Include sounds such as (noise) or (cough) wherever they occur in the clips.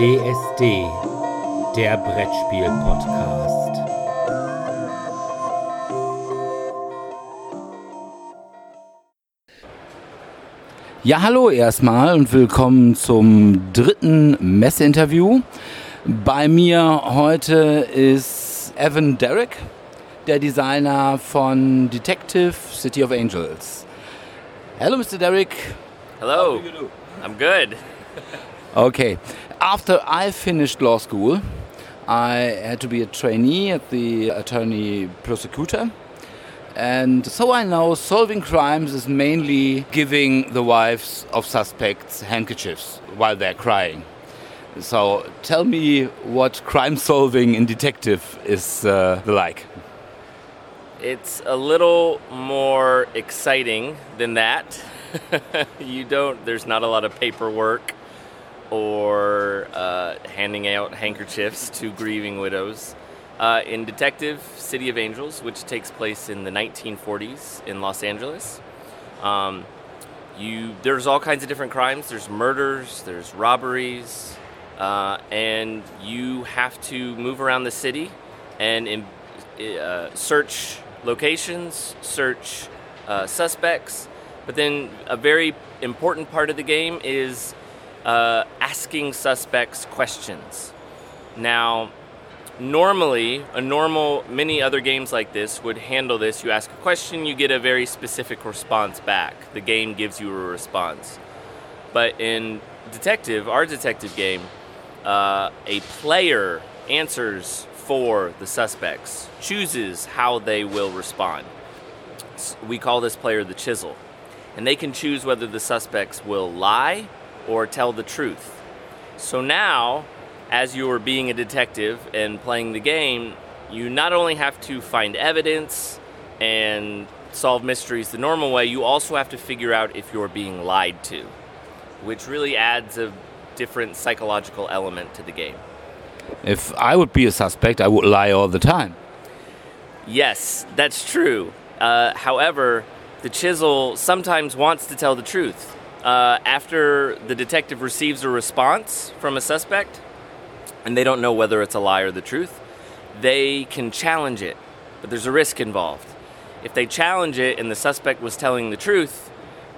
DSD, der Brettspiel-Podcast. Ja, hallo erstmal und willkommen zum dritten Messeinterview. Bei mir heute ist Evan Derrick, der Designer von Detective City of Angels. Hello, Mr. Derrick. Hello. I'm good. Okay. After I finished law school, I had to be a trainee at the attorney prosecutor. And so I know solving crimes is mainly giving the wives of suspects handkerchiefs while they're crying. So tell me what crime solving in detective is uh, like. It's a little more exciting than that. (laughs) you don't, there's not a lot of paperwork or uh, handing out handkerchiefs to grieving widows. Uh, in Detective City of Angels, which takes place in the 1940s in Los Angeles, um, you there's all kinds of different crimes. There's murders, there's robberies, uh, and you have to move around the city and in, uh, search locations, search uh, suspects. But then a very important part of the game is uh, asking suspects questions. Now, normally, a normal, many other games like this would handle this. You ask a question, you get a very specific response back. The game gives you a response. But in Detective, our detective game, uh, a player answers for the suspects, chooses how they will respond. We call this player the chisel. And they can choose whether the suspects will lie or tell the truth. So now, as you are being a detective and playing the game, you not only have to find evidence and solve mysteries the normal way, you also have to figure out if you're being lied to, which really adds a different psychological element to the game. If I would be a suspect, I would lie all the time. Yes, that's true. Uh, however, the chisel sometimes wants to tell the truth. Uh, after the detective receives a response from a suspect, and they don't know whether it's a lie or the truth, they can challenge it, but there's a risk involved. If they challenge it and the suspect was telling the truth,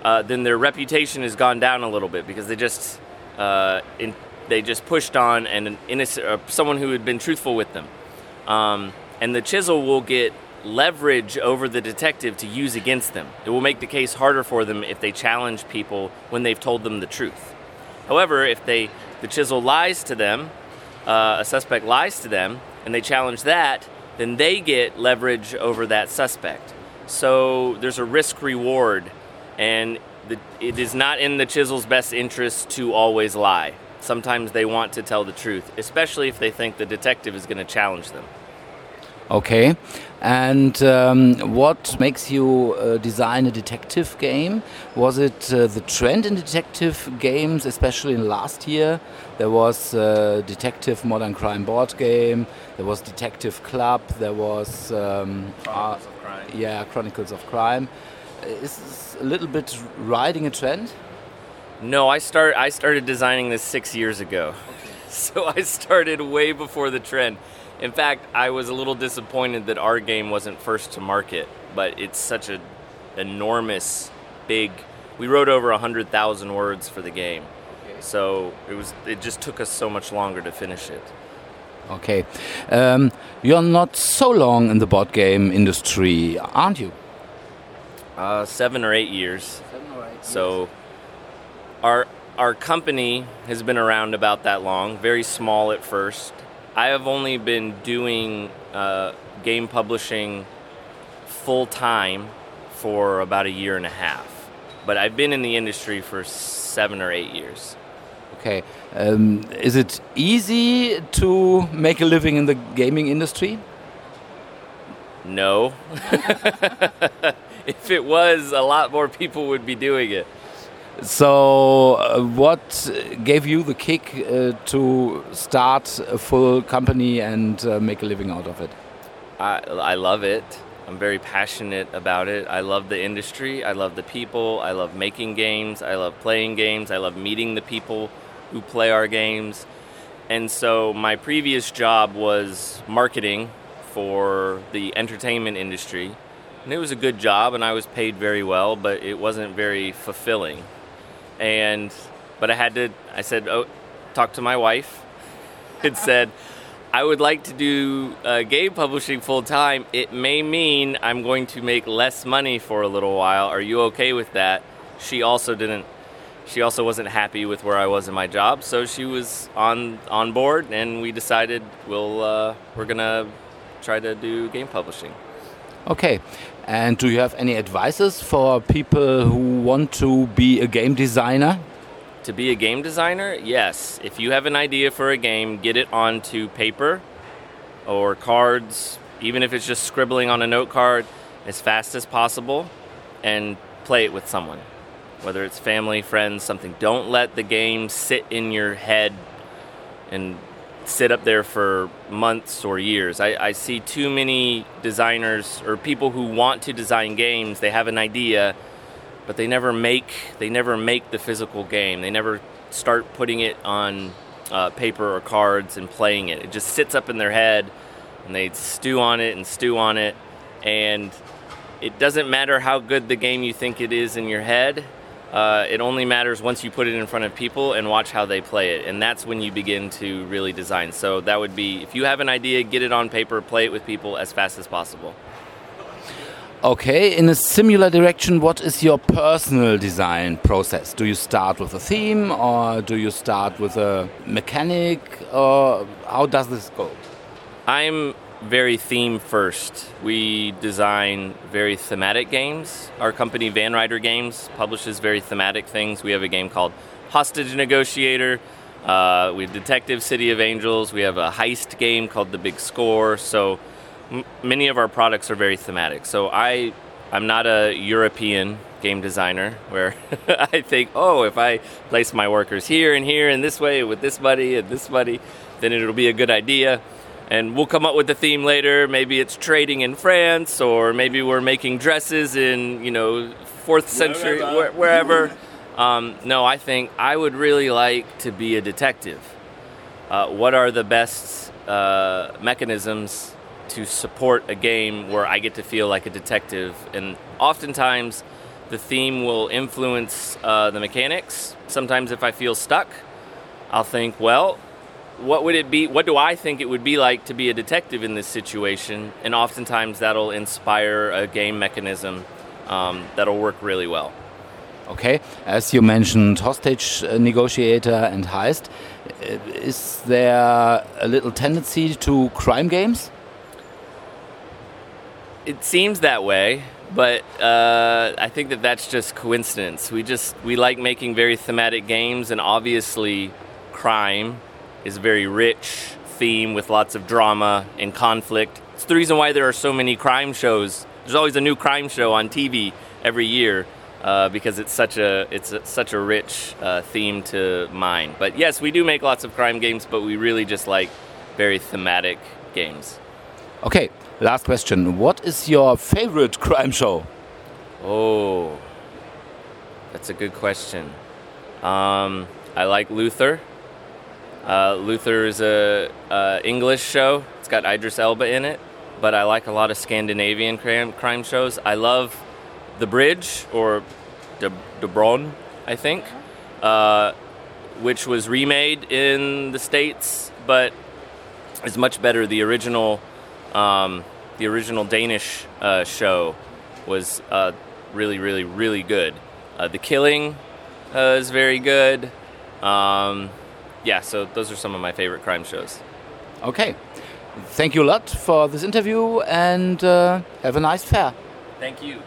uh, then their reputation has gone down a little bit because they just uh, in, they just pushed on and an innocent uh, someone who had been truthful with them, um, and the chisel will get leverage over the detective to use against them. It will make the case harder for them if they challenge people when they've told them the truth. However, if they the chisel lies to them, uh, a suspect lies to them, and they challenge that, then they get leverage over that suspect. So there's a risk reward, and the, it is not in the chisel's best interest to always lie. Sometimes they want to tell the truth, especially if they think the detective is going to challenge them. Okay. And um, what makes you uh, design a detective game? Was it uh, the trend in detective games, especially in last year? There was uh, Detective Modern Crime board game. There was Detective Club. There was um, Chronicles of Crime. Yeah, Chronicles of Crime. Is this a little bit riding a trend? No, I start. I started designing this six years ago, (laughs) so I started way before the trend. In fact, I was a little disappointed that our game wasn't first to market, but it's such an enormous, big. We wrote over hundred thousand words for the game, so it was. It just took us so much longer to finish it. Okay, um, you're not so long in the board game industry, aren't you? Uh, seven or eight years. Seven or eight. So our our company has been around about that long, very small at first. I have only been doing uh, game publishing full time for about a year and a half, but I've been in the industry for seven or eight years. Okay, um, is it easy to make a living in the gaming industry? No. (laughs) if it was, a lot more people would be doing it. So, uh, what gave you the kick uh, to start a full company and uh, make a living out of it? I, I love it. I'm very passionate about it. I love the industry. I love the people. I love making games. I love playing games. I love meeting the people who play our games. And so my previous job was marketing for the entertainment industry. And it was a good job and I was paid very well, but it wasn't very fulfilling. And but I had to I said, "Oh, talk to my wife." (laughs) It said, "I would like to do uh, game publishing full time. It may mean I'm going to make less money for a little while. Are you okay with that?" She also didn't she also wasn't happy with where I was in my job, so she was on on board, and we decided we'll uh, we're gonna try to do game publishing. Okay, and do you have any advices for people who want to be a game designer? To be a game designer, yes. If you have an idea for a game, get it onto paper or cards, even if it's just scribbling on a note card, as fast as possible, and play it with someone whether it's family, friends, something. Don't let the game sit in your head and sit up there for months or years. I, I, see too many designers or people who want to design games. They have an idea, but they never make they never make the physical game. They never start putting it on uh, paper or cards and playing it. It just sits up in their head, and they stew on it and stew on it, and it doesn't matter how good the game you think it is in your head uh, it only matters once you put it in front of people and watch how they play it. And that's when you begin to really design. So that would be if you have an idea, get it on paper, play it with people as fast as possible. Okay, in a similar direction, what is your personal design process? Do you start with a theme or do you start with a mechanic or how does this go? I'm very theme first. We design very thematic games. Our company, Van Ryder Games, publishes very thematic things. We have a game called Hostage Negotiator. Uh, we have Detective City of Angels. We have a heist game called The Big Score. So m- many of our products are very thematic. So I, I'm not a European game designer where (laughs) I think, oh, if I place my workers here and here and this way with this buddy and this buddy, then it'll be a good idea and we'll come up with the theme later. Maybe it's trading in France, or maybe we're making dresses in you know fourth century wherever. wherever. um, no, I think I would really like to be a detective. Uh, what are the best uh, mechanisms to support a game where I get to feel like a detective? And oftentimes, the theme will influence uh, the mechanics. Sometimes, if I feel stuck, I'll think, well, what would it be? What do I think it would be like to be a detective in this situation? And oftentimes that'll inspire a game mechanism um, that'll work really well. Okay, as you mentioned, hostage uh, negotiator and heist. Uh, is there a little tendency to crime games? It seems that way, but uh, I think that that's just coincidence. We just we like making very thematic games, and obviously, crime is a very rich theme with lots of drama and conflict. It's the reason why there are so many crime shows. There's always a new crime show on TV every year uh, because it's such a it's a, such a rich uh, theme to mine. But yes, we do make lots of crime games, but we really just like very thematic games. Okay, last question. What is your favorite crime show? Oh, that's a good question. Um, I like Luther. Uh, Luther is a, a, English show. It's got Idris Elba in it, but I like a lot of Scandinavian crime, crime shows. I love The Bridge or De, De Bron, I think, uh, which was remade in the states, but is much better. The original, um, the original Danish uh, show was uh, really, really, really good. Uh, the Killing uh, is very good. Um, yeah, so those are some of my favorite crime shows. Okay. Thank you a lot for this interview and uh, have a nice fair. Thank you.